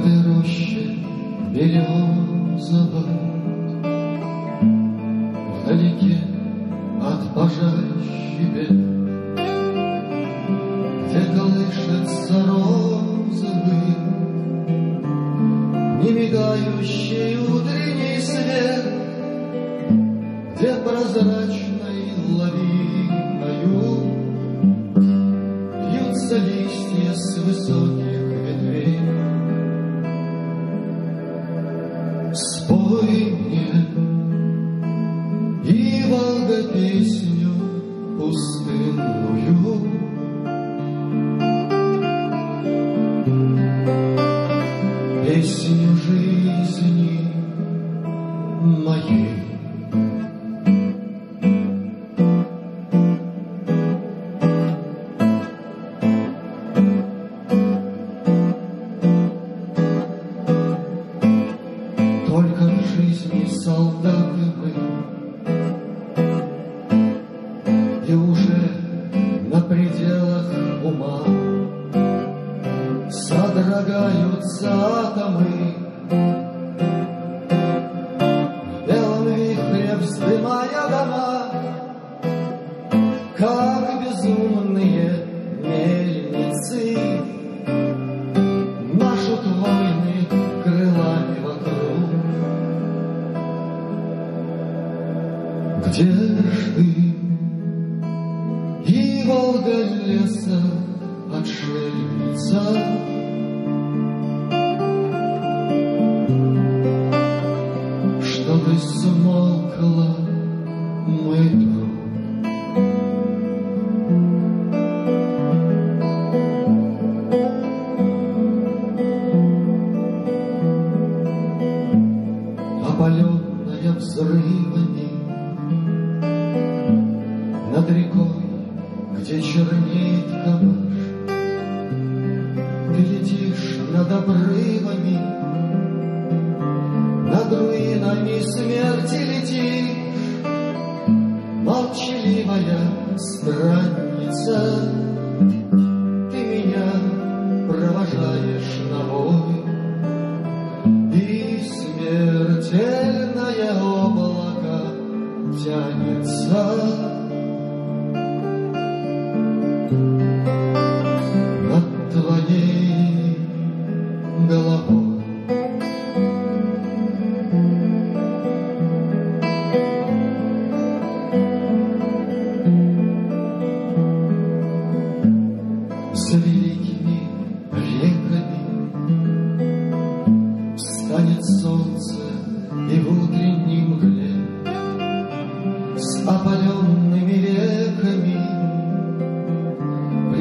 этой роще березовой, Вдалеке от пожарища Где колышется розовый, Не мигающий утренний свет, Где прозрачной лавиною Бьются листья с высоких уже на пределах ума. Содрогаются атомы, опаленная взрывами Над рекой, где чернеет камыш Ты летишь над обрывами Над руинами смерти летишь. Молчаливая странница Ты меня провожаешь на бой смертельное облако тянется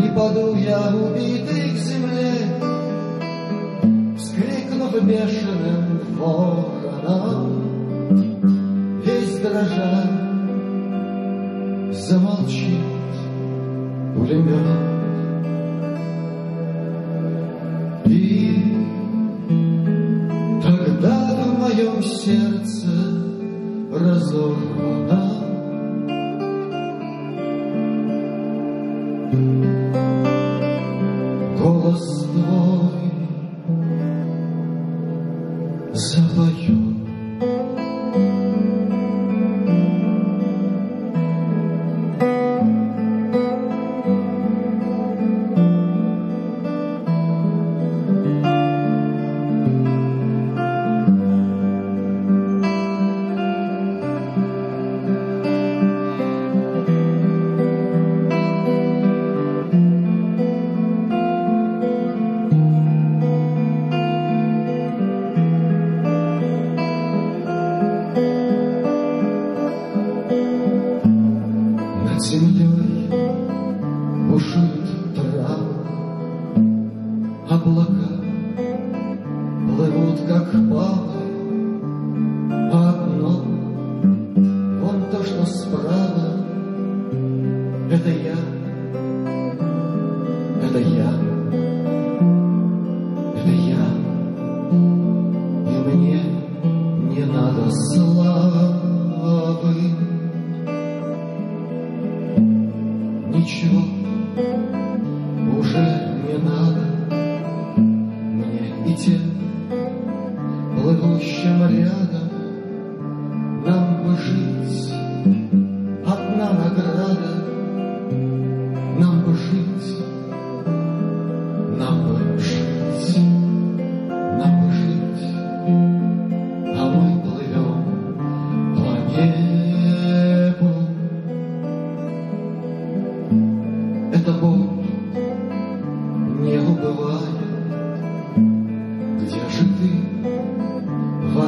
Припаду я убитый к земле. Вскрикнув бешеным вороном. Весь дрожа. Замолчит пулемет. И Тогда в моем сердце разорвана запоет Землей бушует трава, Облака плывут, как папы, А одно, вон то, что справа, Это я,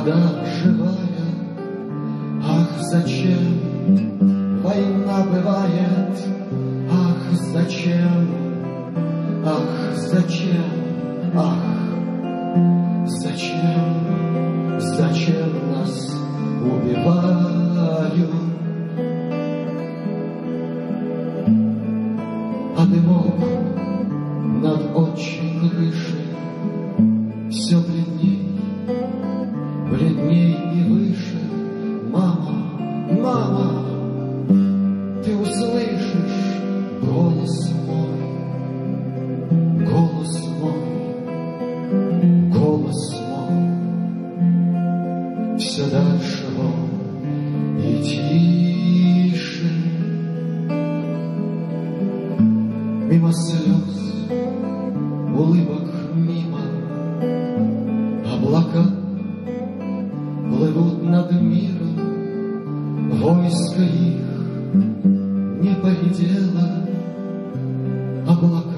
вода живая, Ах, зачем война бывает, Ах, зачем, ах, зачем, ах. Мама, ты услышишь голос мой, голос мой, голос мой. Все дальше он и тише. Мимо слез, облака,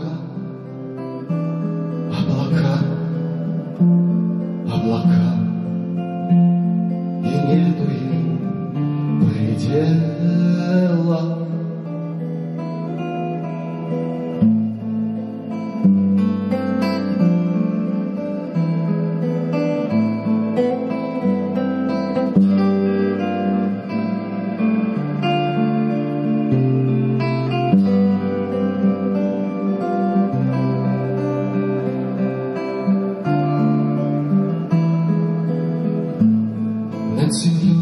Над землей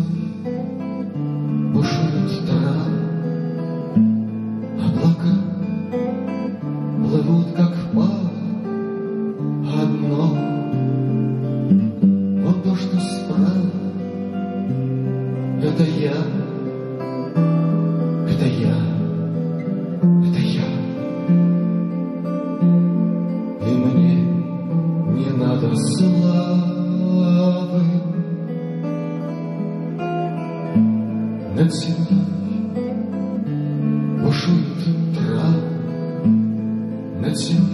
бушуют травы, Облака плывут, как пары, Одно. Вот то, что справа, Это я, над землей бушуют травы, над землей